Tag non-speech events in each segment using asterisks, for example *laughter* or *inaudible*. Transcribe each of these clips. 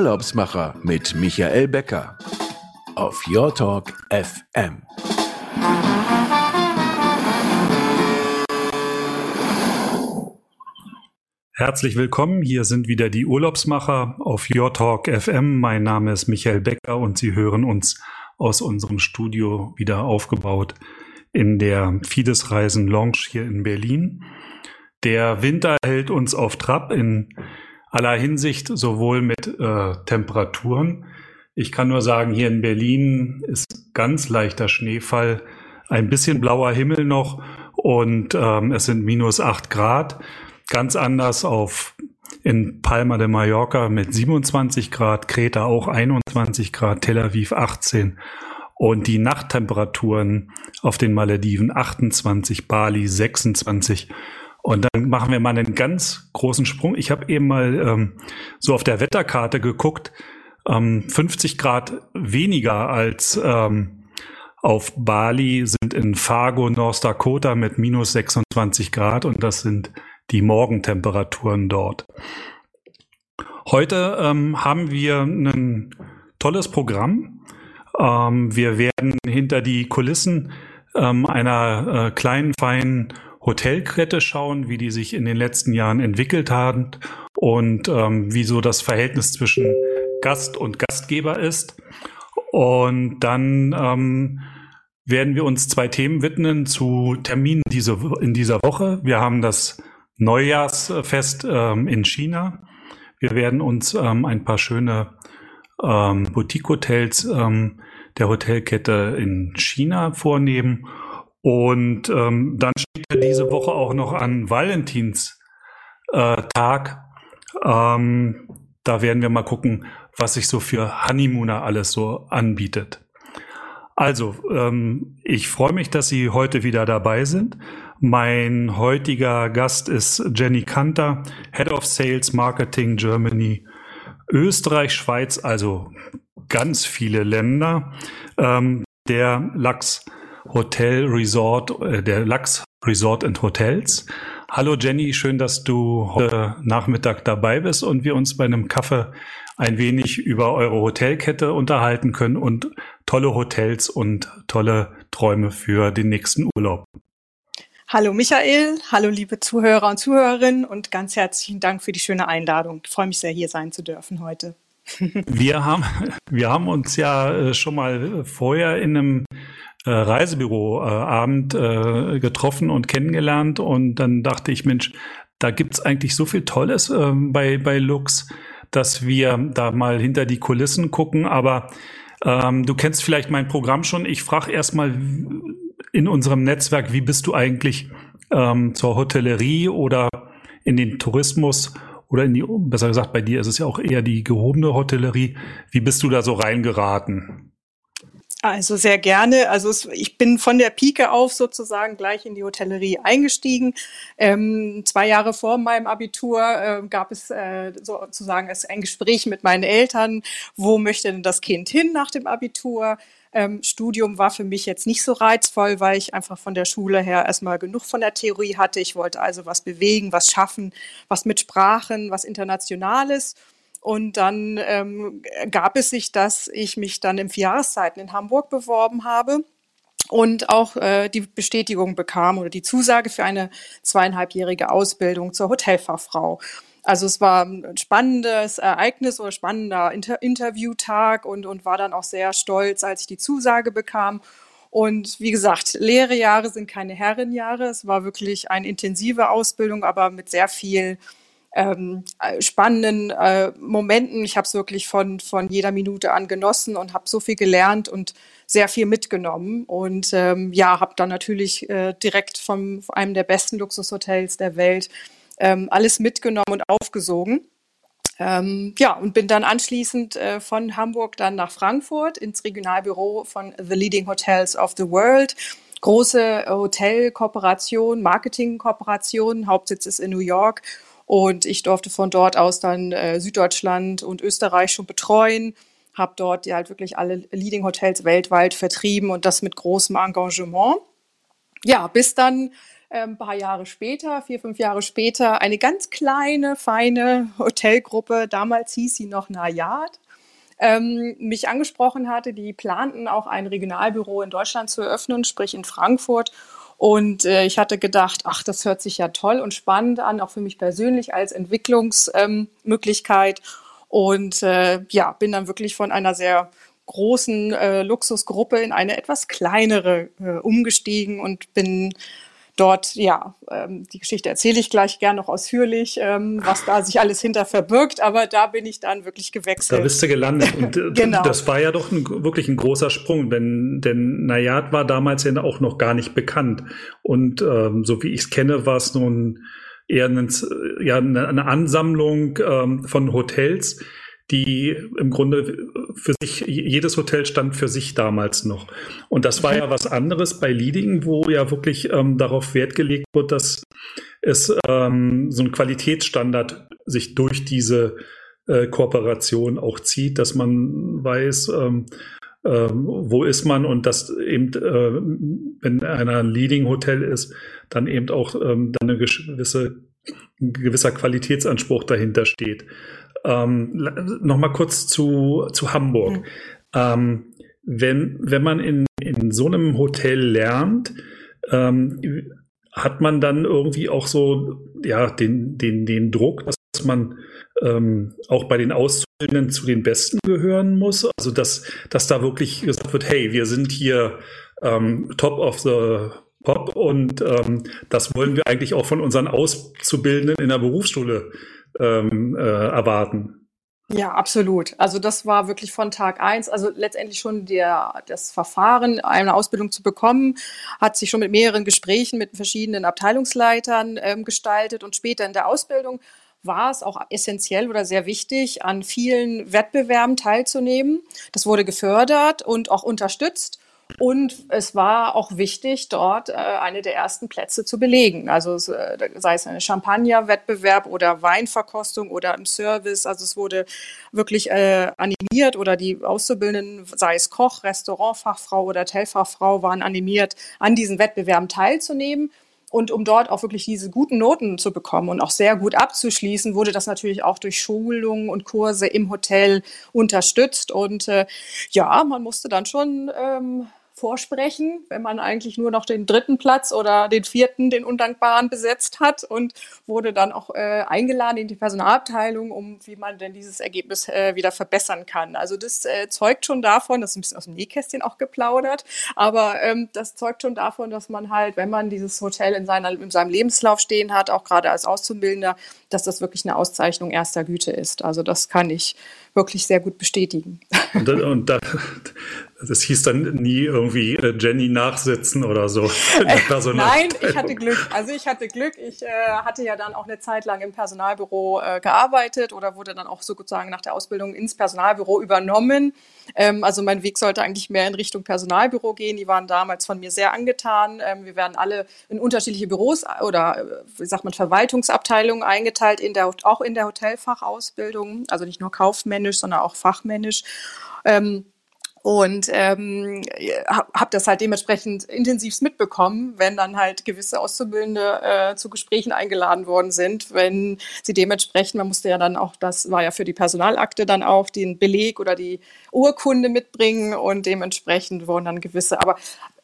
Urlaubsmacher mit Michael Becker auf Your Talk FM. Herzlich willkommen, hier sind wieder die Urlaubsmacher auf Your Talk FM. Mein Name ist Michael Becker und Sie hören uns aus unserem Studio wieder aufgebaut in der Fides Reisen Lounge hier in Berlin. Der Winter hält uns auf Trab in aller Hinsicht, sowohl mit äh, Temperaturen. Ich kann nur sagen, hier in Berlin ist ganz leichter Schneefall, ein bisschen blauer Himmel noch und ähm, es sind minus acht Grad. Ganz anders auf in Palma de Mallorca mit 27 Grad, Kreta auch 21 Grad, Tel Aviv 18 und die Nachttemperaturen auf den Malediven 28, Bali 26 und dann machen wir mal einen ganz großen Sprung. Ich habe eben mal ähm, so auf der Wetterkarte geguckt, ähm, 50 Grad weniger als ähm, auf Bali sind in Fargo, North Dakota mit minus 26 Grad und das sind die Morgentemperaturen dort. Heute ähm, haben wir ein tolles Programm. Ähm, wir werden hinter die Kulissen ähm, einer äh, kleinen, feinen Hotelkette schauen, wie die sich in den letzten Jahren entwickelt haben und ähm, wie so das Verhältnis zwischen Gast und Gastgeber ist. Und dann ähm, werden wir uns zwei Themen widmen zu Terminen diese, in dieser Woche. Wir haben das Neujahrsfest ähm, in China. Wir werden uns ähm, ein paar schöne ähm, Boutique-Hotels ähm, der Hotelkette in China vornehmen und ähm, dann steht ja diese Woche auch noch an Valentinstag. Äh, ähm, da werden wir mal gucken, was sich so für Honeymooner alles so anbietet. Also, ähm, ich freue mich, dass Sie heute wieder dabei sind. Mein heutiger Gast ist Jenny Kanter, Head of Sales Marketing Germany, Österreich, Schweiz, also ganz viele Länder. Ähm, der Lachs Hotel Resort, äh, der Lachs Resort and Hotels. Hallo Jenny, schön, dass du heute Nachmittag dabei bist und wir uns bei einem Kaffee ein wenig über eure Hotelkette unterhalten können und tolle Hotels und tolle Träume für den nächsten Urlaub. Hallo Michael, hallo liebe Zuhörer und Zuhörerinnen und ganz herzlichen Dank für die schöne Einladung. Ich freue mich sehr, hier sein zu dürfen heute. *laughs* Wir haben, wir haben uns ja äh, schon mal vorher in einem äh, Reisebüroabend äh, getroffen und kennengelernt und dann dachte ich, Mensch, da gibt's eigentlich so viel Tolles äh, bei, bei Lux, dass wir da mal hinter die Kulissen gucken. Aber ähm, du kennst vielleicht mein Programm schon. Ich frage erstmal in unserem Netzwerk, wie bist du eigentlich ähm, zur Hotellerie oder in den Tourismus oder in die, besser gesagt, bei dir ist es ja auch eher die gehobene Hotellerie. Wie bist du da so reingeraten? Also sehr gerne. Also es, ich bin von der Pike auf sozusagen gleich in die Hotellerie eingestiegen. Ähm, zwei Jahre vor meinem Abitur äh, gab es äh, sozusagen ein Gespräch mit meinen Eltern. Wo möchte denn das Kind hin nach dem Abitur? Ähm, Studium war für mich jetzt nicht so reizvoll, weil ich einfach von der Schule her erstmal genug von der Theorie hatte. Ich wollte also was bewegen, was schaffen, was mit Sprachen, was Internationales. Und dann ähm, gab es sich, dass ich mich dann im Vierjahreszeiten in Hamburg beworben habe und auch äh, die Bestätigung bekam oder die Zusage für eine zweieinhalbjährige Ausbildung zur Hotelfachfrau. Also es war ein spannendes Ereignis oder spannender Inter Interviewtag und, und war dann auch sehr stolz, als ich die Zusage bekam. Und wie gesagt, Lehrejahre sind keine Herrenjahre. Es war wirklich eine intensive Ausbildung, aber mit sehr viel ähm, äh, spannenden äh, Momenten. Ich habe es wirklich von, von jeder Minute an genossen und habe so viel gelernt und sehr viel mitgenommen. Und ähm, ja, habe dann natürlich äh, direkt von einem der besten Luxushotels der Welt ähm, alles mitgenommen und aufgesogen. Ähm, ja, und bin dann anschließend äh, von Hamburg dann nach Frankfurt ins Regionalbüro von The Leading Hotels of the World. Große Hotelkooperation, Marketingkooperation, Hauptsitz ist in New York und ich durfte von dort aus dann äh, Süddeutschland und Österreich schon betreuen, habe dort ja halt wirklich alle Leading Hotels weltweit vertrieben und das mit großem Engagement. Ja, bis dann ein paar Jahre später, vier, fünf Jahre später, eine ganz kleine, feine Hotelgruppe, damals hieß sie noch Nayad, ähm, mich angesprochen hatte. Die planten auch ein Regionalbüro in Deutschland zu eröffnen, sprich in Frankfurt. Und äh, ich hatte gedacht, ach, das hört sich ja toll und spannend an, auch für mich persönlich als Entwicklungsmöglichkeit. Ähm, und äh, ja, bin dann wirklich von einer sehr großen äh, Luxusgruppe in eine etwas kleinere äh, umgestiegen und bin dort, ja, ähm, die Geschichte erzähle ich gleich gern noch ausführlich, ähm, was da sich alles hinter verbirgt, aber da bin ich dann wirklich gewechselt. Da bist du gelandet und äh, *laughs* genau. das war ja doch ein, wirklich ein großer Sprung, denn, denn Nayad war damals ja auch noch gar nicht bekannt und ähm, so wie ich es kenne, war es nun eher eine, ja, eine Ansammlung ähm, von Hotels, die im Grunde für sich, jedes Hotel stand für sich damals noch. Und das war ja was anderes bei Leading, wo ja wirklich ähm, darauf Wert gelegt wird, dass es ähm, so ein Qualitätsstandard sich durch diese äh, Kooperation auch zieht, dass man weiß, ähm, ähm, wo ist man und dass eben, äh, wenn einer ein Leading Hotel ist, dann eben auch ähm, dann eine gewisse, ein gewisser Qualitätsanspruch dahinter steht. Ähm, Nochmal kurz zu, zu Hamburg. Mhm. Ähm, wenn, wenn man in, in so einem Hotel lernt, ähm, hat man dann irgendwie auch so ja, den, den, den Druck, dass man ähm, auch bei den Auszubildenden zu den Besten gehören muss. Also dass, dass da wirklich gesagt wird, hey, wir sind hier ähm, top of the pop und ähm, das wollen wir eigentlich auch von unseren Auszubildenden in der Berufsschule ähm, äh, erwarten. Ja, absolut. Also das war wirklich von Tag eins. Also letztendlich schon der, das Verfahren, eine Ausbildung zu bekommen, hat sich schon mit mehreren Gesprächen mit verschiedenen Abteilungsleitern ähm, gestaltet und später in der Ausbildung war es auch essentiell oder sehr wichtig, an vielen Wettbewerben teilzunehmen. Das wurde gefördert und auch unterstützt. Und es war auch wichtig, dort äh, eine der ersten Plätze zu belegen. Also äh, sei es eine Champagner-Wettbewerb oder Weinverkostung oder im Service. Also es wurde wirklich äh, animiert oder die Auszubildenden, sei es Koch, Restaurantfachfrau oder Hotelfachfrau, waren animiert, an diesen Wettbewerben teilzunehmen. Und um dort auch wirklich diese guten Noten zu bekommen und auch sehr gut abzuschließen, wurde das natürlich auch durch Schulungen und Kurse im Hotel unterstützt. Und äh, ja, man musste dann schon ähm, vorsprechen, wenn man eigentlich nur noch den dritten Platz oder den vierten, den undankbaren besetzt hat und wurde dann auch äh, eingeladen in die Personalabteilung, um wie man denn dieses Ergebnis äh, wieder verbessern kann. Also das äh, zeugt schon davon, das ist ein bisschen aus dem Nähkästchen auch geplaudert, aber ähm, das zeugt schon davon, dass man halt, wenn man dieses Hotel in, seiner, in seinem Lebenslauf stehen hat, auch gerade als Auszubildender, dass das wirklich eine Auszeichnung erster Güte ist. Also das kann ich wirklich sehr gut bestätigen. Und, und da, das hieß dann nie irgendwie äh, Jenny nachsitzen oder so. *laughs* Nein, ich hatte Glück. Also ich hatte Glück. Ich äh, hatte ja dann auch eine Zeit lang im Personalbüro äh, gearbeitet oder wurde dann auch sozusagen nach der Ausbildung ins Personalbüro übernommen. Ähm, also mein Weg sollte eigentlich mehr in Richtung Personalbüro gehen. Die waren damals von mir sehr angetan. Ähm, wir werden alle in unterschiedliche Büros oder äh, wie sagt man Verwaltungsabteilungen eingeteilt, in der, auch in der Hotelfachausbildung. Also nicht nur kaufmännisch, sondern auch fachmännisch. Ähm, und ähm, habe das halt dementsprechend intensiv mitbekommen, wenn dann halt gewisse Auszubildende äh, zu Gesprächen eingeladen worden sind, wenn sie dementsprechend, man musste ja dann auch, das war ja für die Personalakte dann auch, den Beleg oder die Urkunde mitbringen und dementsprechend wurden dann gewisse, aber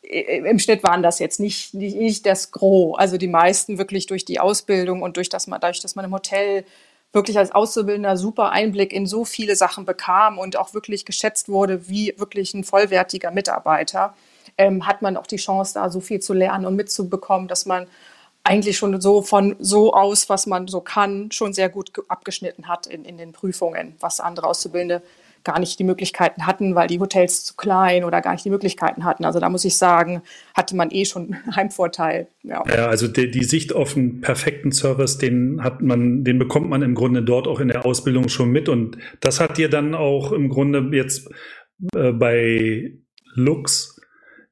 im Schnitt waren das jetzt nicht, nicht, nicht das Gros. Also die meisten wirklich durch die Ausbildung und durch das man, dadurch, dass man im Hotel wirklich als Auszubildender super Einblick in so viele Sachen bekam und auch wirklich geschätzt wurde wie wirklich ein vollwertiger Mitarbeiter, ähm, hat man auch die Chance, da so viel zu lernen und mitzubekommen, dass man eigentlich schon so von so aus, was man so kann, schon sehr gut abgeschnitten hat in, in den Prüfungen, was andere Auszubildende gar nicht die Möglichkeiten hatten, weil die Hotels zu klein oder gar nicht die Möglichkeiten hatten. Also da muss ich sagen, hatte man eh schon *laughs* einen Heimvorteil. Ja, ja also die, die Sicht auf einen perfekten Service, den hat man, den bekommt man im Grunde dort auch in der Ausbildung schon mit. Und das hat dir dann auch im Grunde jetzt äh, bei Lux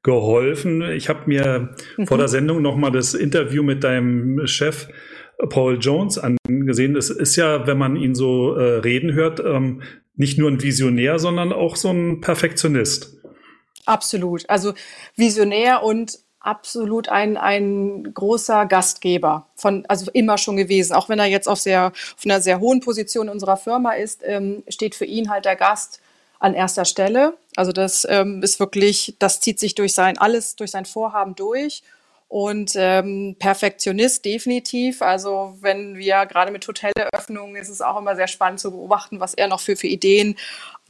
geholfen. Ich habe mir mhm. vor der Sendung nochmal das Interview mit deinem Chef Paul Jones angesehen. Es ist ja, wenn man ihn so äh, reden hört, ähm, nicht nur ein Visionär, sondern auch so ein Perfektionist. Absolut. Also visionär und absolut ein, ein großer Gastgeber von, also immer schon gewesen. Auch wenn er jetzt auf sehr, auf einer sehr hohen Position unserer Firma ist, ähm, steht für ihn halt der Gast an erster Stelle. Also das ähm, ist wirklich, das zieht sich durch sein, alles durch sein Vorhaben durch. Und ähm, Perfektionist definitiv. Also wenn wir gerade mit Hoteleröffnungen ist es auch immer sehr spannend zu beobachten, was er noch für, für Ideen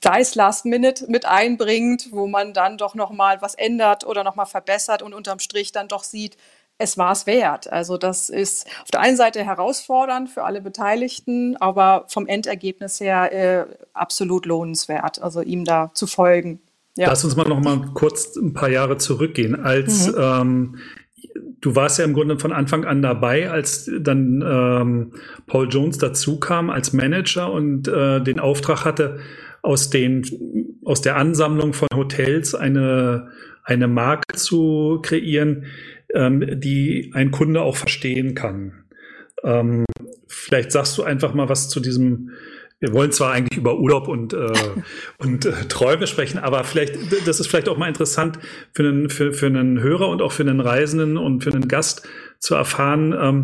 sei es Last Minute mit einbringt, wo man dann doch nochmal was ändert oder nochmal verbessert und unterm Strich dann doch sieht, es war es wert. Also das ist auf der einen Seite herausfordernd für alle Beteiligten, aber vom Endergebnis her äh, absolut lohnenswert, also ihm da zu folgen. Ja. Lass uns mal noch mal kurz ein paar Jahre zurückgehen. Als mhm. ähm, du warst ja im Grunde von Anfang an dabei, als dann ähm, Paul Jones dazu kam als Manager und äh, den Auftrag hatte, aus den aus der Ansammlung von Hotels eine eine Marke zu kreieren, ähm, die ein Kunde auch verstehen kann. Ähm, vielleicht sagst du einfach mal was zu diesem. Wir wollen zwar eigentlich über Urlaub und, äh, *laughs* und äh, Träume sprechen, aber vielleicht, das ist vielleicht auch mal interessant für einen, für, für einen Hörer und auch für einen Reisenden und für einen Gast zu erfahren, ähm,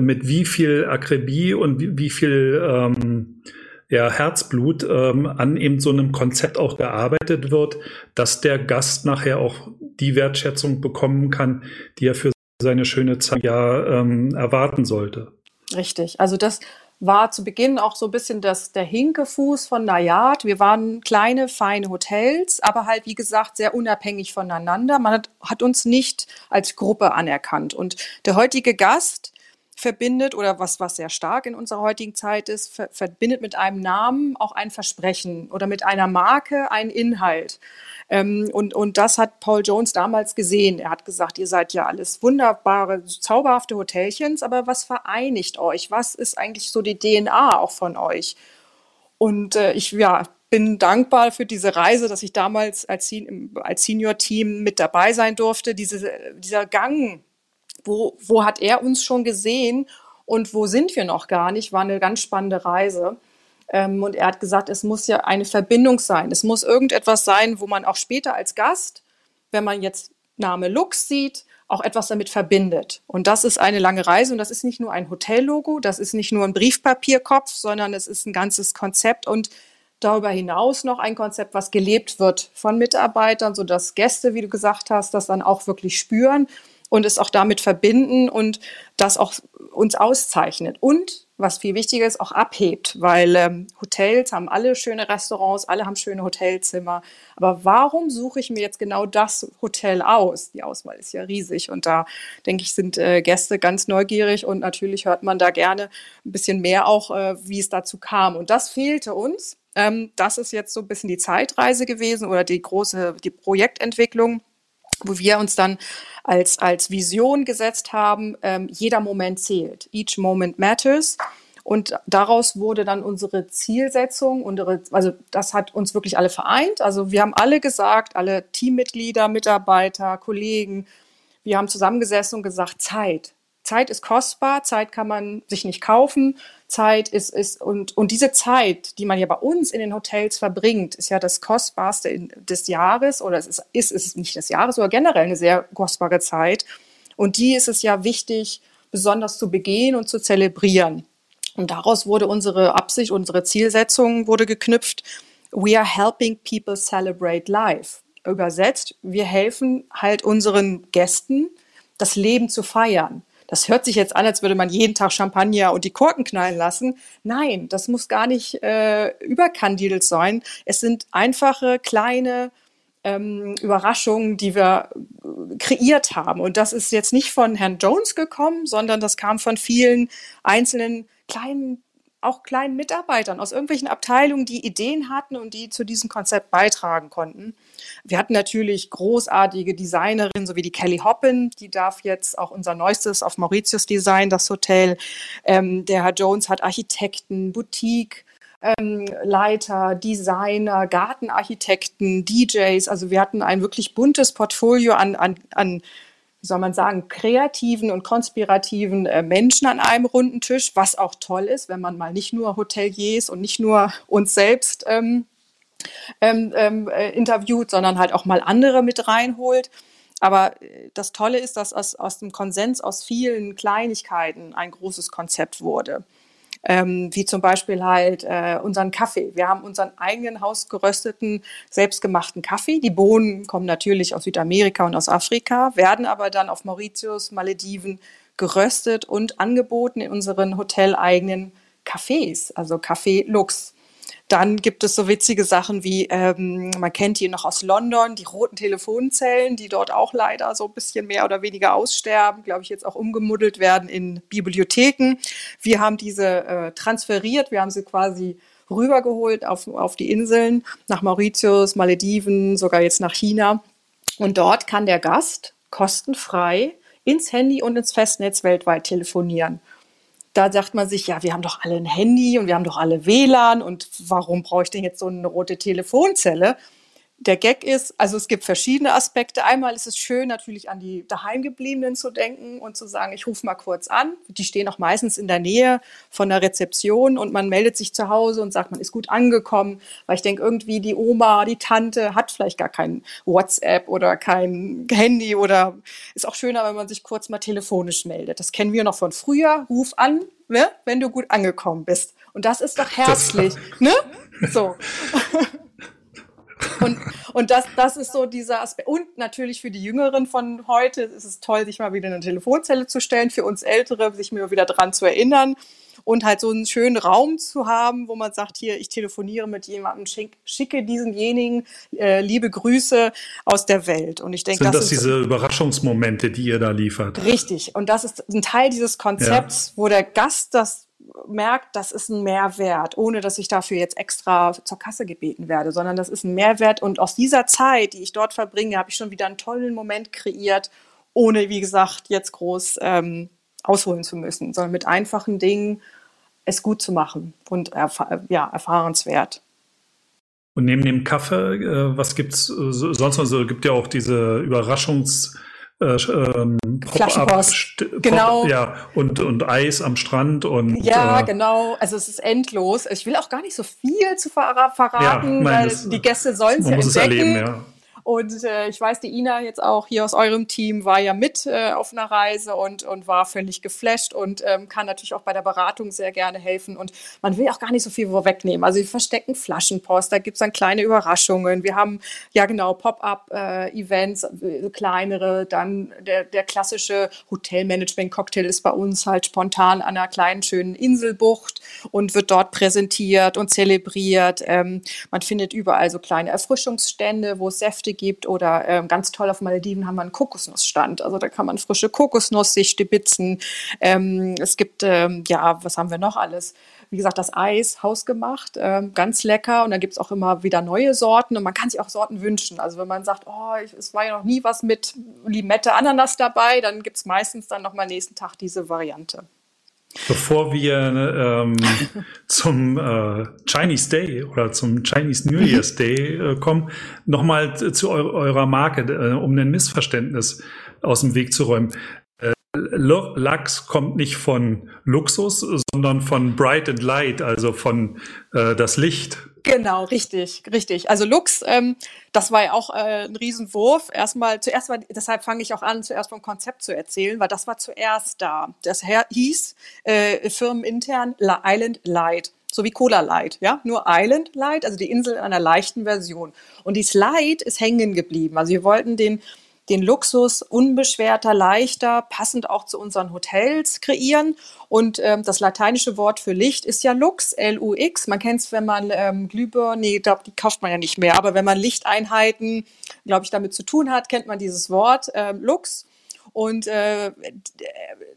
mit wie viel Akribie und wie, wie viel ähm, ja, Herzblut ähm, an eben so einem Konzept auch gearbeitet wird, dass der Gast nachher auch die Wertschätzung bekommen kann, die er für seine schöne Zeit ja ähm, erwarten sollte. Richtig. Also das war zu Beginn auch so ein bisschen das, der Hinkefuß von Nayat. Wir waren kleine, feine Hotels, aber halt, wie gesagt, sehr unabhängig voneinander. Man hat, hat uns nicht als Gruppe anerkannt. Und der heutige Gast, verbindet oder was, was sehr stark in unserer heutigen Zeit ist, ver verbindet mit einem Namen auch ein Versprechen oder mit einer Marke einen Inhalt. Ähm, und, und das hat Paul Jones damals gesehen. Er hat gesagt, ihr seid ja alles wunderbare, zauberhafte Hotelchens, aber was vereinigt euch? Was ist eigentlich so die DNA auch von euch? Und äh, ich ja, bin dankbar für diese Reise, dass ich damals als, als Senior-Team mit dabei sein durfte. Diese, dieser Gang wo, wo hat er uns schon gesehen und wo sind wir noch gar nicht, war eine ganz spannende Reise. Ähm, und er hat gesagt, es muss ja eine Verbindung sein. Es muss irgendetwas sein, wo man auch später als Gast, wenn man jetzt Name Lux sieht, auch etwas damit verbindet. Und das ist eine lange Reise und das ist nicht nur ein Hotellogo, das ist nicht nur ein Briefpapierkopf, sondern es ist ein ganzes Konzept und darüber hinaus noch ein Konzept, was gelebt wird von Mitarbeitern, sodass Gäste, wie du gesagt hast, das dann auch wirklich spüren und es auch damit verbinden und das auch uns auszeichnet. Und was viel wichtiger ist, auch abhebt, weil ähm, Hotels haben alle schöne Restaurants, alle haben schöne Hotelzimmer. Aber warum suche ich mir jetzt genau das Hotel aus? Die Auswahl ist ja riesig und da denke ich, sind äh, Gäste ganz neugierig und natürlich hört man da gerne ein bisschen mehr auch, äh, wie es dazu kam. Und das fehlte uns. Ähm, das ist jetzt so ein bisschen die Zeitreise gewesen oder die große, die Projektentwicklung wo wir uns dann als, als Vision gesetzt haben, ähm, jeder Moment zählt. Each moment matters. Und daraus wurde dann unsere Zielsetzung, unsere, also das hat uns wirklich alle vereint. Also wir haben alle gesagt, alle Teammitglieder, Mitarbeiter, Kollegen, wir haben zusammengesessen und gesagt, Zeit. Zeit ist kostbar, Zeit kann man sich nicht kaufen, Zeit ist, ist und, und diese Zeit, die man ja bei uns in den Hotels verbringt, ist ja das Kostbarste des Jahres oder es ist, ist, ist nicht des Jahres, aber generell eine sehr kostbare Zeit. Und die ist es ja wichtig, besonders zu begehen und zu zelebrieren. Und daraus wurde unsere Absicht, unsere Zielsetzung wurde geknüpft. We are helping people celebrate life. Übersetzt, wir helfen halt unseren Gästen, das Leben zu feiern. Das hört sich jetzt an, als würde man jeden Tag Champagner und die Korken knallen lassen. Nein, das muss gar nicht äh, überkandidelt sein. Es sind einfache, kleine ähm, Überraschungen, die wir äh, kreiert haben. Und das ist jetzt nicht von Herrn Jones gekommen, sondern das kam von vielen einzelnen kleinen auch kleinen Mitarbeitern aus irgendwelchen Abteilungen, die Ideen hatten und die zu diesem Konzept beitragen konnten. Wir hatten natürlich großartige Designerinnen, so wie die Kelly Hoppin, die darf jetzt auch unser neuestes auf Mauritius Design, das Hotel. Ähm, der Herr Jones hat Architekten, Boutique, ähm, Leiter, Designer, Gartenarchitekten, DJs. Also wir hatten ein wirklich buntes Portfolio an, an, an wie soll man sagen, kreativen und konspirativen äh, Menschen an einem runden Tisch, was auch toll ist, wenn man mal nicht nur Hoteliers und nicht nur uns selbst ähm, ähm, ähm, äh, interviewt, sondern halt auch mal andere mit reinholt. Aber äh, das Tolle ist, dass aus, aus dem Konsens aus vielen Kleinigkeiten ein großes Konzept wurde. Ähm, wie zum Beispiel halt äh, unseren Kaffee. Wir haben unseren eigenen hausgerösteten, selbstgemachten Kaffee. Die Bohnen kommen natürlich aus Südamerika und aus Afrika, werden aber dann auf Mauritius, Malediven geröstet und angeboten in unseren hoteleigenen Cafés, also Café Lux. Dann gibt es so witzige Sachen wie, ähm, man kennt die noch aus London, die roten Telefonzellen, die dort auch leider so ein bisschen mehr oder weniger aussterben, glaube ich, jetzt auch umgemuddelt werden in Bibliotheken. Wir haben diese äh, transferiert, wir haben sie quasi rübergeholt auf, auf die Inseln, nach Mauritius, Malediven, sogar jetzt nach China. Und dort kann der Gast kostenfrei ins Handy und ins Festnetz weltweit telefonieren da sagt man sich, ja, wir haben doch alle ein Handy und wir haben doch alle WLAN und warum brauche ich denn jetzt so eine rote Telefonzelle? Der Gag ist, also es gibt verschiedene Aspekte. Einmal ist es schön, natürlich an die Daheimgebliebenen zu denken und zu sagen, ich rufe mal kurz an. Die stehen auch meistens in der Nähe von der Rezeption und man meldet sich zu Hause und sagt, man ist gut angekommen, weil ich denke, irgendwie die Oma, die Tante hat vielleicht gar kein WhatsApp oder kein Handy oder ist auch schöner, wenn man sich kurz mal telefonisch meldet. Das kennen wir noch von früher. Ruf an, ne, wenn du gut angekommen bist. Und das ist doch herzlich, ne? So. *laughs* Und, und das, das ist so dieser Aspekt. Und natürlich für die Jüngeren von heute ist es toll, sich mal wieder eine Telefonzelle zu stellen. Für uns Ältere, sich mir wieder dran zu erinnern. Und halt so einen schönen Raum zu haben, wo man sagt, hier, ich telefoniere mit jemandem, schick, schicke diesenjenigen äh, liebe Grüße aus der Welt. Und ich denke, das, das sind diese Überraschungsmomente, die ihr da liefert. Richtig. Und das ist ein Teil dieses Konzepts, ja. wo der Gast das merkt, das ist ein Mehrwert, ohne dass ich dafür jetzt extra zur Kasse gebeten werde, sondern das ist ein Mehrwert. Und aus dieser Zeit, die ich dort verbringe, habe ich schon wieder einen tollen Moment kreiert, ohne, wie gesagt, jetzt groß ähm, ausholen zu müssen, sondern mit einfachen Dingen es gut zu machen und erf ja, erfahrenswert. Und neben dem Kaffee, äh, was gibt's äh, sonst noch? Also gibt ja auch diese Überraschungs- äh, ähm, Flaschenpost. genau. Ja, und, und Eis am Strand und. Ja, äh, genau. Also es ist endlos. Ich will auch gar nicht so viel zu ver verraten, ja, weil die Gäste sollen es ja entdecken. Erleben, ja. Und äh, ich weiß, die Ina jetzt auch hier aus eurem Team war ja mit äh, auf einer Reise und, und war völlig geflasht und ähm, kann natürlich auch bei der Beratung sehr gerne helfen. Und man will auch gar nicht so viel vorwegnehmen. Also wir verstecken Flaschenpost, da gibt es dann kleine Überraschungen. Wir haben ja genau Pop-up-Events, äh, kleinere, dann der, der klassische Hotelmanagement-Cocktail ist bei uns halt spontan an einer kleinen, schönen Inselbucht und wird dort präsentiert und zelebriert. Ähm, man findet überall so kleine Erfrischungsstände, wo es Säfte gibt oder ähm, ganz toll auf Malediven haben wir einen Kokosnussstand. Also da kann man frische Kokosnuss sich stibitzen. Ähm, es gibt, ähm, ja, was haben wir noch alles? Wie gesagt, das Eis hausgemacht, ähm, ganz lecker. Und dann gibt es auch immer wieder neue Sorten und man kann sich auch Sorten wünschen. Also wenn man sagt, oh, es war ja noch nie was mit Limette, Ananas dabei, dann gibt es meistens dann nochmal nächsten Tag diese Variante. Bevor wir ähm, *laughs* zum äh, Chinese Day oder zum Chinese New Year's Day äh, kommen, nochmal zu eu eurer Marke, äh, um ein Missverständnis aus dem Weg zu räumen. Äh, Lux kommt nicht von Luxus, sondern von Bright and Light, also von äh, das Licht. Genau, richtig, richtig. Also Lux, ähm, das war ja auch äh, ein Riesenwurf. Erstmal, zuerst war, deshalb fange ich auch an, zuerst vom Konzept zu erzählen, weil das war zuerst da. Das hieß äh, firmenintern Island Light so wie Cola Light, ja, nur Island Light, also die Insel in einer leichten Version. Und die Slide ist hängen geblieben. Also wir wollten den den Luxus unbeschwerter, leichter, passend auch zu unseren Hotels kreieren. Und ähm, das lateinische Wort für Licht ist ja Lux, L-U-X. Man kennt es, wenn man ähm, Glühbirnen, nee, glaub, die kauft man ja nicht mehr, aber wenn man Lichteinheiten, glaube ich, damit zu tun hat, kennt man dieses Wort ähm, Lux. Und äh,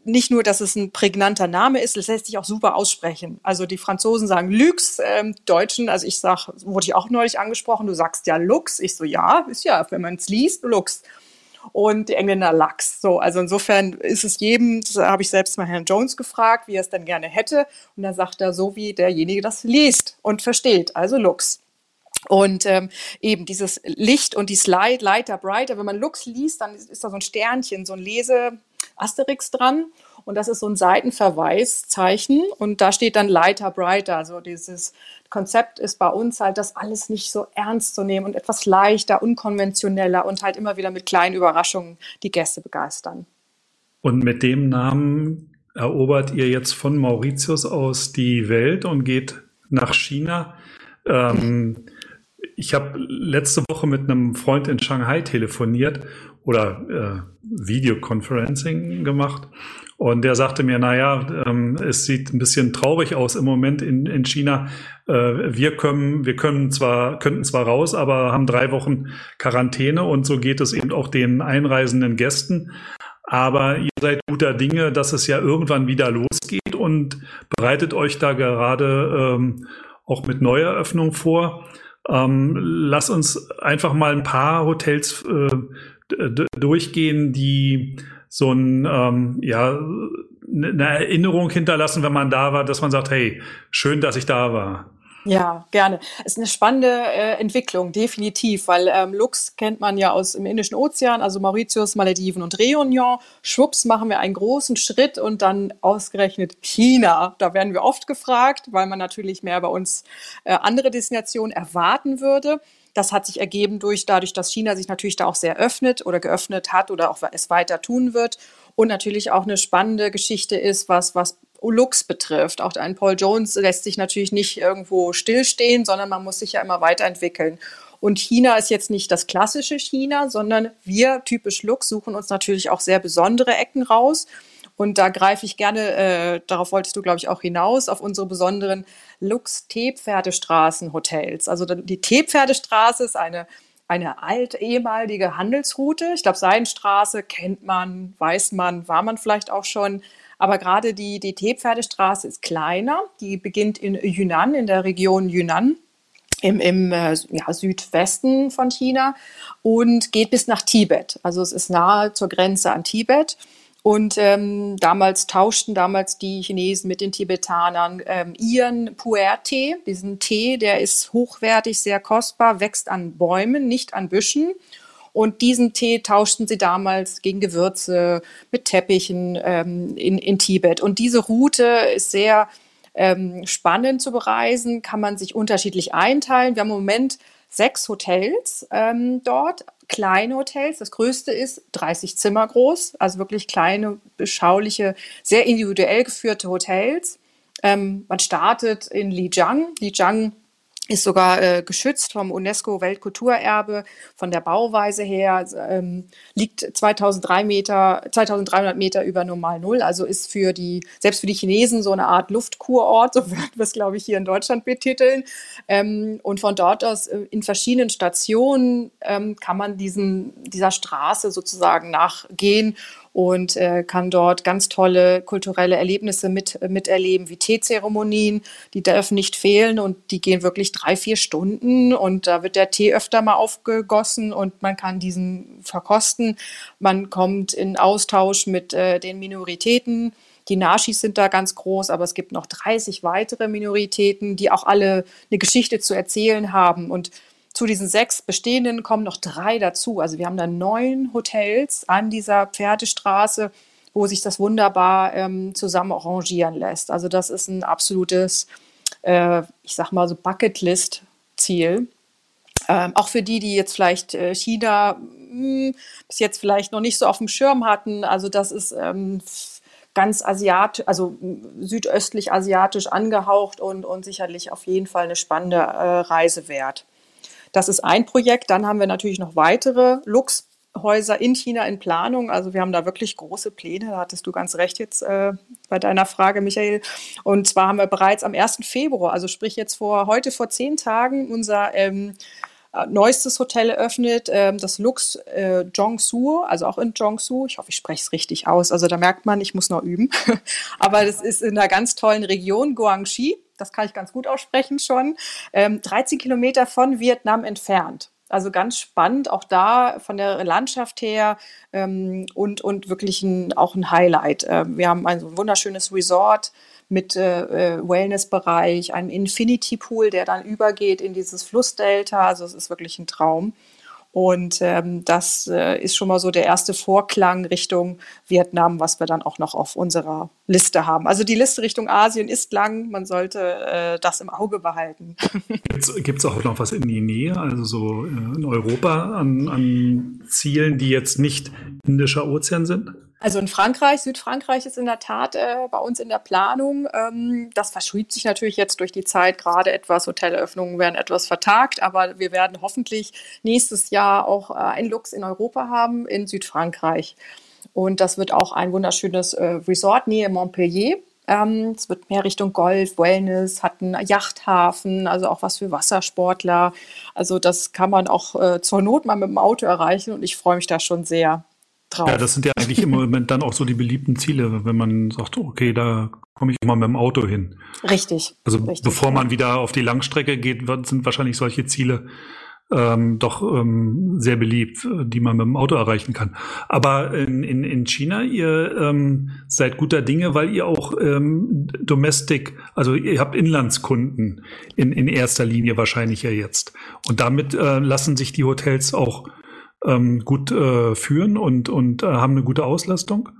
nicht nur, dass es ein prägnanter Name ist, es lässt sich auch super aussprechen. Also die Franzosen sagen Lux, ähm, Deutschen, also ich sag, wurde ich auch neulich angesprochen, du sagst ja Lux. Ich so, ja, ist ja, wenn man es liest, Lux und die Engländer Lachs. So, also insofern ist es jedem, das habe ich selbst mal Herrn Jones gefragt, wie er es denn gerne hätte. Und dann sagt er so, wie derjenige das liest und versteht, also Lux. Und ähm, eben dieses Licht und die Slide, Lighter, Brighter, wenn man Lux liest, dann ist, ist da so ein Sternchen, so ein Lese, Asterix dran. Und das ist so ein Seitenverweiszeichen. Und da steht dann Lighter, Brighter. Also dieses Konzept ist bei uns halt, das alles nicht so ernst zu nehmen und etwas leichter, unkonventioneller und halt immer wieder mit kleinen Überraschungen die Gäste begeistern. Und mit dem Namen erobert ihr jetzt von Mauritius aus die Welt und geht nach China. Ähm, ich habe letzte Woche mit einem Freund in Shanghai telefoniert oder äh, Videoconferencing gemacht. Und der sagte mir, naja, ähm, es sieht ein bisschen traurig aus im Moment in, in China. Äh, wir können, wir können zwar, könnten zwar raus, aber haben drei Wochen Quarantäne und so geht es eben auch den einreisenden Gästen. Aber ihr seid guter Dinge, dass es ja irgendwann wieder losgeht und bereitet euch da gerade ähm, auch mit Neueröffnung vor. Ähm, lass uns einfach mal ein paar Hotels äh, durchgehen, die so ein, ähm, ja, eine Erinnerung hinterlassen, wenn man da war, dass man sagt, hey, schön, dass ich da war. Ja, gerne. Es ist eine spannende äh, Entwicklung, definitiv, weil ähm, Lux kennt man ja aus dem Indischen Ozean, also Mauritius, Malediven und Réunion. Schwupps machen wir einen großen Schritt und dann ausgerechnet China. Da werden wir oft gefragt, weil man natürlich mehr bei uns äh, andere Destinationen erwarten würde. Das hat sich ergeben durch dadurch, dass China sich natürlich da auch sehr öffnet oder geöffnet hat oder auch es weiter tun wird. Und natürlich auch eine spannende Geschichte ist, was, was Looks betrifft. Auch ein Paul Jones lässt sich natürlich nicht irgendwo stillstehen, sondern man muss sich ja immer weiterentwickeln. Und China ist jetzt nicht das klassische China, sondern wir, typisch Lux, suchen uns natürlich auch sehr besondere Ecken raus. Und da greife ich gerne, äh, darauf wolltest du, glaube ich, auch hinaus, auf unsere besonderen Lux-Teepferdestraßen-Hotels. Also die Teepferdestraße ist eine, eine alt ehemalige Handelsroute. Ich glaube, Seidenstraße kennt man, weiß man, war man vielleicht auch schon. Aber gerade die, die Teepferdestraße ist kleiner. Die beginnt in Yunnan, in der Region Yunnan im, im äh, ja, Südwesten von China und geht bis nach Tibet. Also es ist nahe zur Grenze an Tibet. Und ähm, damals tauschten damals die Chinesen mit den Tibetanern ähm, ihren Puer-Tee, diesen Tee, der ist hochwertig, sehr kostbar, wächst an Bäumen, nicht an Büschen. Und diesen Tee tauschten sie damals gegen Gewürze mit Teppichen ähm, in, in Tibet. Und diese Route ist sehr ähm, spannend zu bereisen, kann man sich unterschiedlich einteilen. Wir haben im Moment sechs Hotels ähm, dort, kleine Hotels. Das größte ist 30 Zimmer groß, also wirklich kleine, beschauliche, sehr individuell geführte Hotels. Ähm, man startet in Lijiang. Lijiang ist sogar äh, geschützt vom UNESCO-Weltkulturerbe. Von der Bauweise her ähm, liegt 2003 Meter, 2300 Meter über Normal Null. Also ist für die, selbst für die Chinesen so eine Art Luftkurort, *laughs* so würden wir es, glaube ich, hier in Deutschland betiteln. Ähm, und von dort aus äh, in verschiedenen Stationen ähm, kann man diesen, dieser Straße sozusagen nachgehen und äh, kann dort ganz tolle kulturelle Erlebnisse mit, miterleben, wie Teezeremonien. Die dürfen nicht fehlen und die gehen wirklich drei, vier Stunden und da wird der Tee öfter mal aufgegossen und man kann diesen verkosten. Man kommt in Austausch mit äh, den Minoritäten. Die Nashis sind da ganz groß, aber es gibt noch 30 weitere Minoritäten, die auch alle eine Geschichte zu erzählen haben. Und zu diesen sechs bestehenden kommen noch drei dazu. Also wir haben da neun Hotels an dieser Pferdestraße, wo sich das wunderbar ähm, zusammen arrangieren lässt. Also das ist ein absolutes, äh, ich sag mal so Bucketlist-Ziel. Ähm, auch für die, die jetzt vielleicht äh, China mh, hm, bis jetzt vielleicht noch nicht so auf dem Schirm hatten. Also das ist ähm, ganz asiatisch, also südöstlich asiatisch angehaucht und, und sicherlich auf jeden Fall eine spannende äh, Reise wert. Das ist ein Projekt. Dann haben wir natürlich noch weitere Luxhäuser in China in Planung. Also wir haben da wirklich große Pläne. Da hattest du ganz recht jetzt äh, bei deiner Frage, Michael. Und zwar haben wir bereits am 1. Februar, also sprich jetzt vor heute vor zehn Tagen, unser ähm, äh, neuestes Hotel eröffnet, ähm, das Lux äh, Zhongsu, also auch in Zhongsu. Ich hoffe, ich spreche es richtig aus. Also da merkt man, ich muss noch üben. *laughs* Aber das ist in einer ganz tollen Region, Guangxi das kann ich ganz gut aussprechen schon, ähm, 13 Kilometer von Vietnam entfernt. Also ganz spannend, auch da von der Landschaft her ähm, und, und wirklich ein, auch ein Highlight. Ähm, wir haben ein wunderschönes Resort mit äh, äh, Wellnessbereich, einem Infinity Pool, der dann übergeht in dieses Flussdelta. Also es ist wirklich ein Traum. Und ähm, das äh, ist schon mal so der erste Vorklang Richtung Vietnam, was wir dann auch noch auf unserer Liste haben. Also die Liste Richtung Asien ist lang, man sollte äh, das im Auge behalten. *laughs* Gibt es auch noch was in die Nähe, also so äh, in Europa an, an Zielen, die jetzt nicht Indischer Ozean sind? Also in Frankreich, Südfrankreich ist in der Tat äh, bei uns in der Planung. Ähm, das verschiebt sich natürlich jetzt durch die Zeit gerade etwas. Hoteleröffnungen werden etwas vertagt, aber wir werden hoffentlich nächstes Jahr auch äh, ein Lux in Europa haben, in Südfrankreich. Und das wird auch ein wunderschönes äh, Resort nähe Montpellier. Ähm, es wird mehr Richtung Golf, Wellness, hat einen Yachthafen, also auch was für Wassersportler. Also das kann man auch äh, zur Not mal mit dem Auto erreichen und ich freue mich da schon sehr drauf. Ja, das sind ja eigentlich im Moment dann auch so die beliebten Ziele, wenn man sagt, okay, da komme ich mal mit dem Auto hin. Richtig. Also richtig, bevor man wieder auf die Langstrecke geht, sind wahrscheinlich solche Ziele ähm, doch ähm, sehr beliebt, die man mit dem Auto erreichen kann. Aber in, in, in China, ihr ähm, seid guter Dinge, weil ihr auch ähm, Domestic, also ihr habt Inlandskunden in, in erster Linie wahrscheinlich ja jetzt. Und damit äh, lassen sich die Hotels auch ähm, gut äh, führen und, und äh, haben eine gute Auslastung?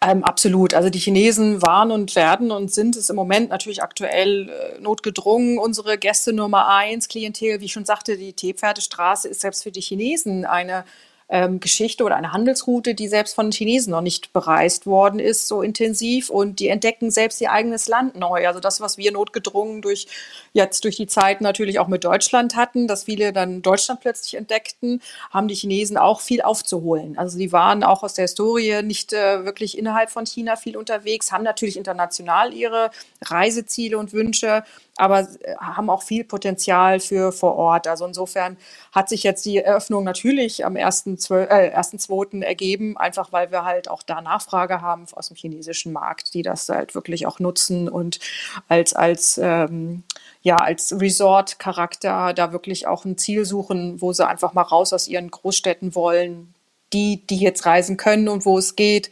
Ähm, absolut. Also die Chinesen waren und werden und sind es im Moment natürlich aktuell äh, notgedrungen. Unsere Gäste Nummer eins, Klientel, wie ich schon sagte, die Teepferdestraße ist selbst für die Chinesen eine ähm, Geschichte oder eine Handelsroute, die selbst von den Chinesen noch nicht bereist worden ist, so intensiv. Und die entdecken selbst ihr eigenes Land neu. Also das, was wir notgedrungen durch jetzt durch die Zeit natürlich auch mit Deutschland hatten, dass viele dann Deutschland plötzlich entdeckten, haben die Chinesen auch viel aufzuholen. Also die waren auch aus der Historie nicht äh, wirklich innerhalb von China viel unterwegs, haben natürlich international ihre Reiseziele und Wünsche, aber äh, haben auch viel Potenzial für vor Ort. Also insofern hat sich jetzt die Eröffnung natürlich am 1.2. Äh, 1. ergeben, einfach weil wir halt auch da Nachfrage haben aus dem chinesischen Markt, die das halt wirklich auch nutzen und als, als, ähm, ja, als Resort-Charakter da wirklich auch ein Ziel suchen, wo sie einfach mal raus aus ihren Großstädten wollen, die, die jetzt reisen können und wo es geht,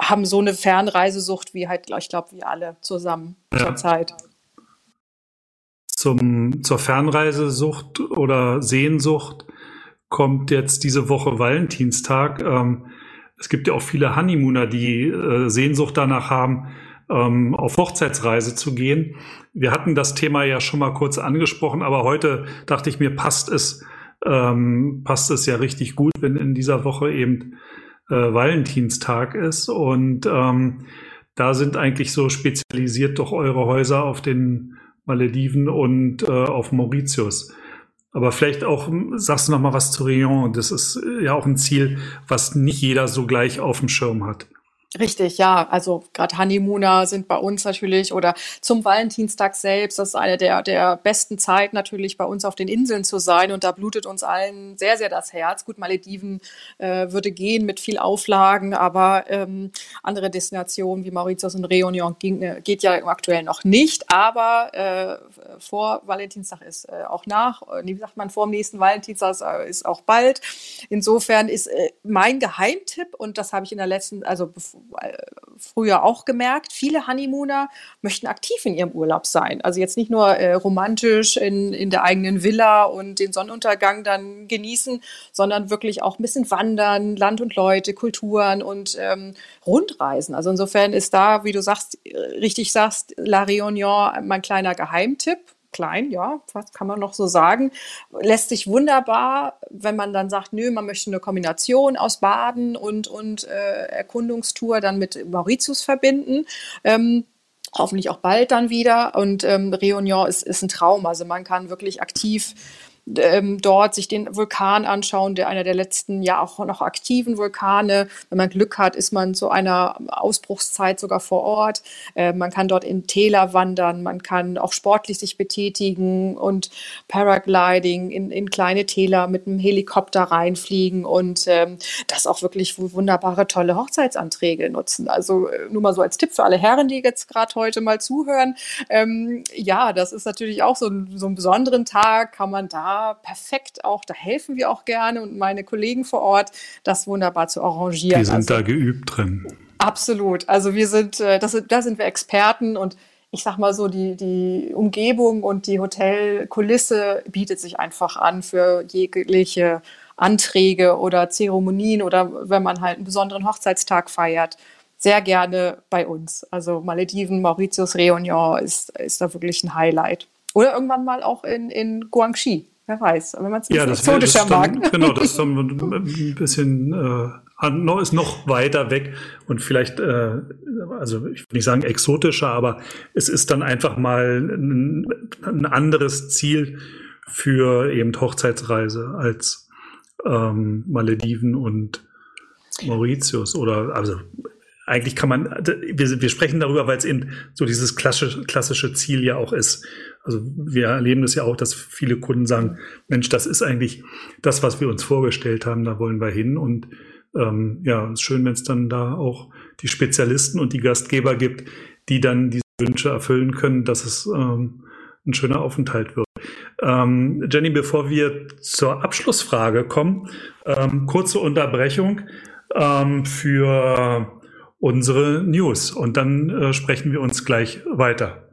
haben so eine Fernreisesucht wie halt, ich glaube, wir alle zusammen ja. zur Zeit zum, zur Fernreisesucht oder Sehnsucht kommt jetzt diese Woche Valentinstag. Ähm, es gibt ja auch viele Honeymooner, die äh, Sehnsucht danach haben, ähm, auf Hochzeitsreise zu gehen. Wir hatten das Thema ja schon mal kurz angesprochen, aber heute dachte ich mir, passt es, ähm, passt es ja richtig gut, wenn in dieser Woche eben äh, Valentinstag ist. Und ähm, da sind eigentlich so spezialisiert doch eure Häuser auf den Malediven und äh, auf Mauritius. Aber vielleicht auch, sagst du noch mal was zu Réunion. Das ist äh, ja auch ein Ziel, was nicht jeder so gleich auf dem Schirm hat. Richtig, ja. Also gerade Honeymooner sind bei uns natürlich oder zum Valentinstag selbst, das ist eine der, der besten Zeit natürlich bei uns auf den Inseln zu sein und da blutet uns allen sehr, sehr das Herz. Gut, Malediven äh, würde gehen mit viel Auflagen, aber ähm, andere Destinationen wie Mauritius und Réunion ging, äh, geht ja aktuell noch nicht, aber äh, vor Valentinstag ist äh, auch nach, äh, wie sagt man, vor dem nächsten Valentinstag ist auch bald. Insofern ist mein Geheimtipp und das habe ich in der letzten, also bevor früher auch gemerkt, viele Honeymooner möchten aktiv in ihrem Urlaub sein. Also jetzt nicht nur äh, romantisch in, in der eigenen Villa und den Sonnenuntergang dann genießen, sondern wirklich auch ein bisschen wandern, Land und Leute, Kulturen und ähm, Rundreisen. Also insofern ist da, wie du sagst, äh, richtig sagst, La Réunion mein kleiner Geheimtipp klein, ja, was kann man noch so sagen. Lässt sich wunderbar, wenn man dann sagt, nö, man möchte eine Kombination aus Baden und, und äh, Erkundungstour dann mit Mauritius verbinden. Ähm, hoffentlich auch bald dann wieder. Und ähm, Réunion ist, ist ein Traum. Also man kann wirklich aktiv ähm, dort sich den Vulkan anschauen, der einer der letzten ja auch noch aktiven Vulkane. Wenn man Glück hat, ist man zu einer Ausbruchszeit sogar vor Ort. Äh, man kann dort in Täler wandern, man kann auch sportlich sich betätigen und Paragliding in, in kleine Täler mit einem Helikopter reinfliegen und ähm, das auch wirklich wunderbare, tolle Hochzeitsanträge nutzen. Also äh, nur mal so als Tipp für alle Herren, die jetzt gerade heute mal zuhören. Ähm, ja, das ist natürlich auch so, so einen besonderen Tag, kann man da perfekt auch, da helfen wir auch gerne und meine Kollegen vor Ort, das wunderbar zu arrangieren. Die sind also, da geübt drin. Absolut. Also wir sind, äh, das, da sind wir Experten und ich sag mal so, die, die Umgebung und die Hotelkulisse bietet sich einfach an für jegliche Anträge oder Zeremonien oder wenn man halt einen besonderen Hochzeitstag feiert, sehr gerne bei uns. Also Malediven, Mauritius, Réunion ist, ist da wirklich ein Highlight. Oder irgendwann mal auch in, in Guangxi. Wer weiß, wenn man es ja, exotischer das mag. Genau, das *laughs* ist dann ein bisschen äh, ist noch weiter weg und vielleicht, äh, also ich will nicht sagen exotischer, aber es ist dann einfach mal ein, ein anderes Ziel für eben Hochzeitsreise als ähm, Malediven und Mauritius oder also eigentlich kann man, wir, wir sprechen darüber, weil es eben so dieses klassische, klassische Ziel ja auch ist. Also wir erleben das ja auch, dass viele Kunden sagen, Mensch, das ist eigentlich das, was wir uns vorgestellt haben, da wollen wir hin. Und ähm, ja, es ist schön, wenn es dann da auch die Spezialisten und die Gastgeber gibt, die dann diese Wünsche erfüllen können, dass es ähm, ein schöner Aufenthalt wird. Ähm, Jenny, bevor wir zur Abschlussfrage kommen, ähm, kurze Unterbrechung ähm, für unsere News und dann äh, sprechen wir uns gleich weiter.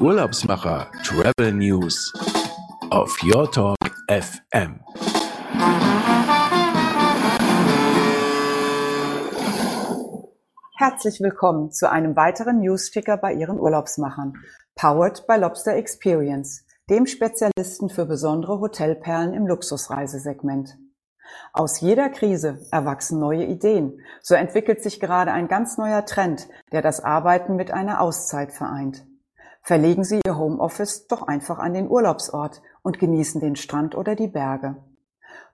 Urlaubsmacher Travel News auf Your Talk FM. Herzlich willkommen zu einem weiteren Newsticker bei Ihren Urlaubsmachern, powered by Lobster Experience dem Spezialisten für besondere Hotelperlen im Luxusreisesegment. Aus jeder Krise erwachsen neue Ideen. So entwickelt sich gerade ein ganz neuer Trend, der das Arbeiten mit einer Auszeit vereint. Verlegen Sie Ihr Homeoffice doch einfach an den Urlaubsort und genießen den Strand oder die Berge.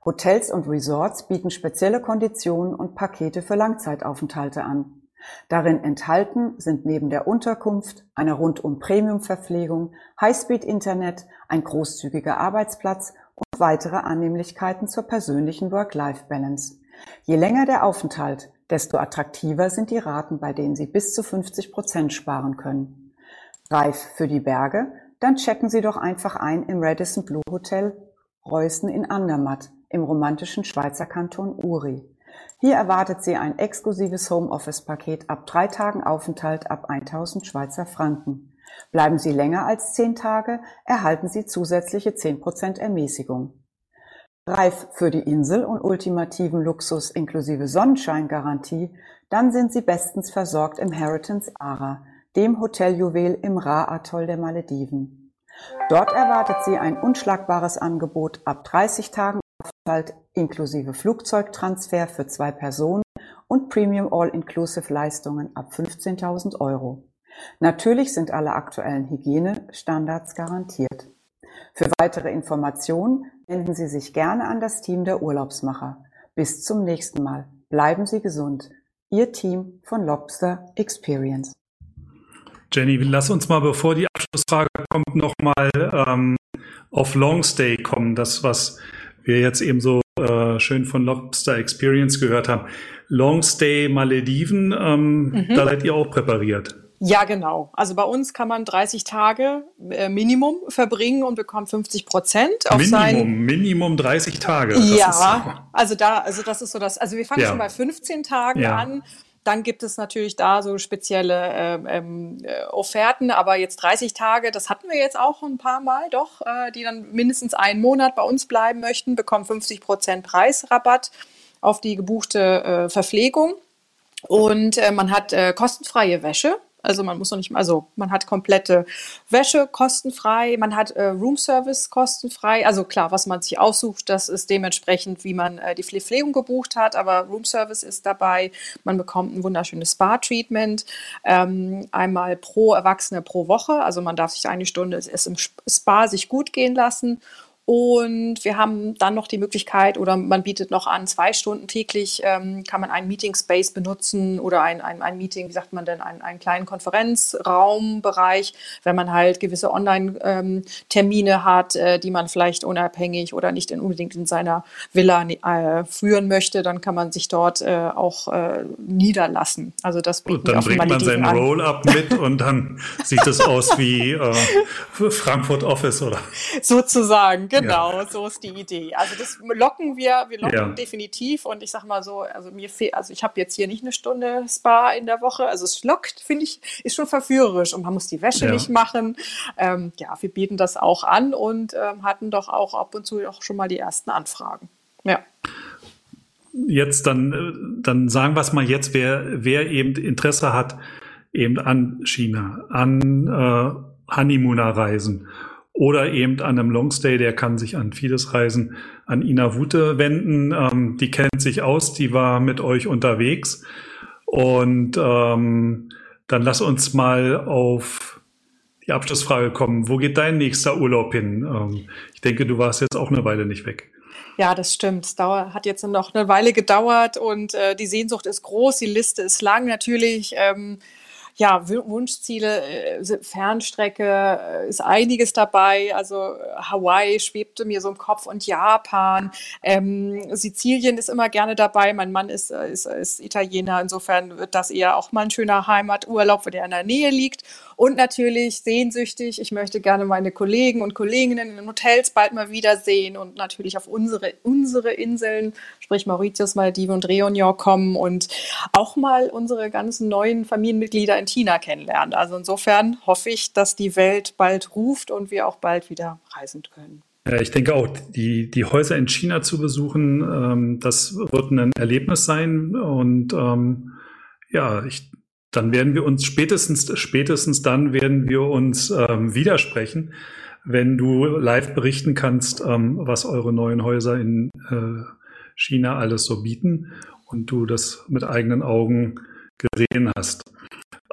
Hotels und Resorts bieten spezielle Konditionen und Pakete für Langzeitaufenthalte an. Darin enthalten sind neben der Unterkunft, einer rundum Premium-Verpflegung, Highspeed-Internet, ein großzügiger Arbeitsplatz und weitere Annehmlichkeiten zur persönlichen Work-Life-Balance. Je länger der Aufenthalt, desto attraktiver sind die Raten, bei denen Sie bis zu 50 Prozent sparen können. Reif für die Berge? Dann checken Sie doch einfach ein im Radisson Blue Hotel Reußen in Andermatt im romantischen Schweizer Kanton Uri. Hier erwartet Sie ein exklusives Homeoffice-Paket ab drei Tagen Aufenthalt ab 1000 Schweizer Franken. Bleiben Sie länger als zehn Tage, erhalten Sie zusätzliche 10% Ermäßigung. Reif für die Insel und ultimativen Luxus inklusive Sonnenscheingarantie, dann sind Sie bestens versorgt im Heritance Ara, dem Hoteljuwel im Ra-Atoll der Malediven. Dort erwartet Sie ein unschlagbares Angebot ab 30 Tagen Aufenthalt inklusive Flugzeugtransfer für zwei Personen und Premium All-Inclusive-Leistungen ab 15.000 Euro. Natürlich sind alle aktuellen Hygienestandards garantiert. Für weitere Informationen wenden Sie sich gerne an das Team der Urlaubsmacher. Bis zum nächsten Mal. Bleiben Sie gesund. Ihr Team von Lobster Experience. Jenny, lass uns mal, bevor die Abschlussfrage kommt, nochmal ähm, auf Longstay kommen. Das, was wir jetzt eben so äh, schön von Lobster Experience gehört haben. Longstay Malediven, ähm, mhm. da seid ihr auch präpariert. Ja, genau. Also bei uns kann man 30 Tage äh, Minimum verbringen und bekommt 50 Prozent auf Minimum, sein Minimum 30 Tage. Das ja, also da, also das ist so das. Also wir fangen ja. schon bei 15 Tagen ja. an dann gibt es natürlich da so spezielle ähm, ähm, äh, Offerten, aber jetzt 30 Tage, das hatten wir jetzt auch ein paar Mal doch, äh, die dann mindestens einen Monat bei uns bleiben möchten, bekommen 50 Prozent Preisrabatt auf die gebuchte äh, Verpflegung. Und äh, man hat äh, kostenfreie Wäsche. Also man muss noch nicht, also man hat komplette Wäsche kostenfrei, man hat äh, Roomservice kostenfrei. Also klar, was man sich aussucht, das ist dementsprechend, wie man äh, die Verpflegung gebucht hat, aber Roomservice ist dabei. Man bekommt ein wunderschönes Spa-Treatment, ähm, einmal pro Erwachsene pro Woche. Also man darf sich eine Stunde es im Spa sich gut gehen lassen und wir haben dann noch die Möglichkeit oder man bietet noch an, zwei Stunden täglich ähm, kann man einen Meeting Space benutzen oder ein, ein, ein Meeting, wie sagt man denn, einen, einen kleinen Konferenzraumbereich, wenn man halt gewisse Online-Termine ähm, hat, äh, die man vielleicht unabhängig oder nicht in, unbedingt in seiner Villa äh, führen möchte, dann kann man sich dort äh, auch äh, niederlassen. Also das und dann bringt man seinen Roll-up mit und dann sieht es aus wie äh, *laughs* Frankfurt Office oder sozusagen Genau, ja. so ist die Idee. Also das locken wir, wir locken ja. definitiv und ich sag mal so, also mir fehlt, also ich habe jetzt hier nicht eine Stunde Spa in der Woche, also es lockt, finde ich, ist schon verführerisch und man muss die Wäsche ja. nicht machen. Ähm, ja, wir bieten das auch an und ähm, hatten doch auch ab und zu auch schon mal die ersten Anfragen. Ja. Jetzt dann, dann sagen wir es mal jetzt, wer, wer eben Interesse hat, eben an China, an äh, Honeymooner-Reisen oder eben an einem Longstay, der kann sich an vieles Reisen an Ina Wute wenden. Ähm, die kennt sich aus, die war mit euch unterwegs. Und ähm, dann lass uns mal auf die Abschlussfrage kommen. Wo geht dein nächster Urlaub hin? Ähm, ich denke, du warst jetzt auch eine Weile nicht weg. Ja, das stimmt. Es hat jetzt noch eine Weile gedauert und äh, die Sehnsucht ist groß, die Liste ist lang natürlich. Ähm, ja, Wunschziele, äh, Fernstrecke äh, ist einiges dabei. Also äh, Hawaii schwebte mir so im Kopf und Japan. Ähm, Sizilien ist immer gerne dabei. Mein Mann ist, ist, ist Italiener. Insofern wird das eher auch mal ein schöner Heimaturlaub, der in der Nähe liegt. Und natürlich sehnsüchtig. Ich möchte gerne meine Kollegen und Kolleginnen in den Hotels bald mal wiedersehen und natürlich auf unsere, unsere Inseln, sprich Mauritius, Maldiven und Reunion kommen und auch mal unsere ganzen neuen Familienmitglieder in China kennenlernen. Also insofern hoffe ich, dass die Welt bald ruft und wir auch bald wieder reisen können. Ich denke auch, die, die Häuser in China zu besuchen, ähm, das wird ein Erlebnis sein. Und ähm, ja, ich dann werden wir uns spätestens, spätestens dann werden wir uns ähm, widersprechen, wenn du live berichten kannst, ähm, was eure neuen Häuser in äh, China alles so bieten und du das mit eigenen Augen gesehen hast.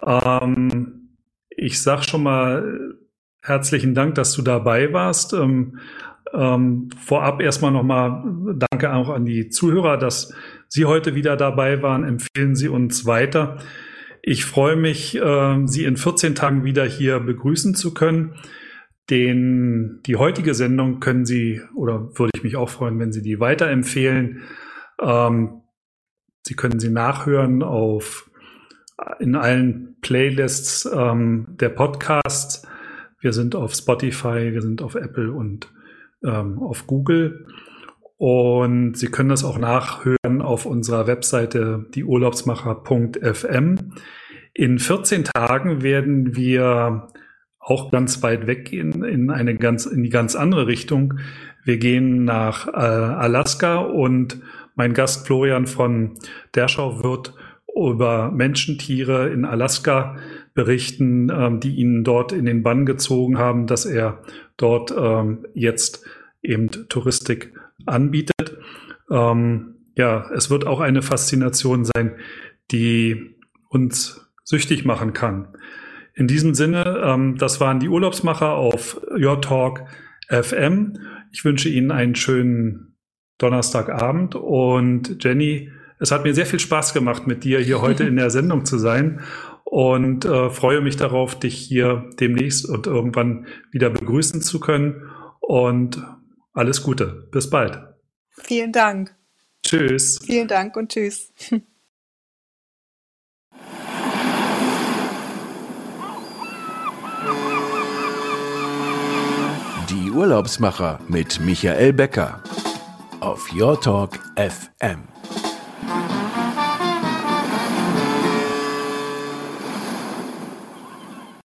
Ähm, ich sag schon mal herzlichen Dank, dass du dabei warst. Ähm, ähm, vorab erstmal nochmal Danke auch an die Zuhörer, dass Sie heute wieder dabei waren. Empfehlen Sie uns weiter. Ich freue mich, äh, Sie in 14 Tagen wieder hier begrüßen zu können. Den, die heutige Sendung können Sie, oder würde ich mich auch freuen, wenn Sie die weiterempfehlen. Ähm, Sie können sie nachhören auf in allen Playlists ähm, der Podcasts. Wir sind auf Spotify, wir sind auf Apple und ähm, auf Google. Und Sie können das auch nachhören auf unserer Webseite dieurlaubsmacher.fm. In 14 Tagen werden wir auch ganz weit weggehen in eine ganz, in die ganz andere Richtung. Wir gehen nach äh, Alaska und mein Gast Florian von Derschau wird über Menschentiere in Alaska berichten, ähm, die ihn dort in den Bann gezogen haben, dass er dort ähm, jetzt eben Touristik anbietet. Ähm, ja, es wird auch eine Faszination sein, die uns süchtig machen kann. In diesem Sinne, ähm, das waren die Urlaubsmacher auf Your Talk FM. Ich wünsche Ihnen einen schönen Donnerstagabend und Jenny, es hat mir sehr viel Spaß gemacht, mit dir hier heute in der *laughs* Sendung zu sein und äh, freue mich darauf, dich hier demnächst und irgendwann wieder begrüßen zu können. Und alles Gute. Bis bald. Vielen Dank. Tschüss. Vielen Dank und tschüss. Die Urlaubsmacher mit Michael Becker auf Your Talk FM.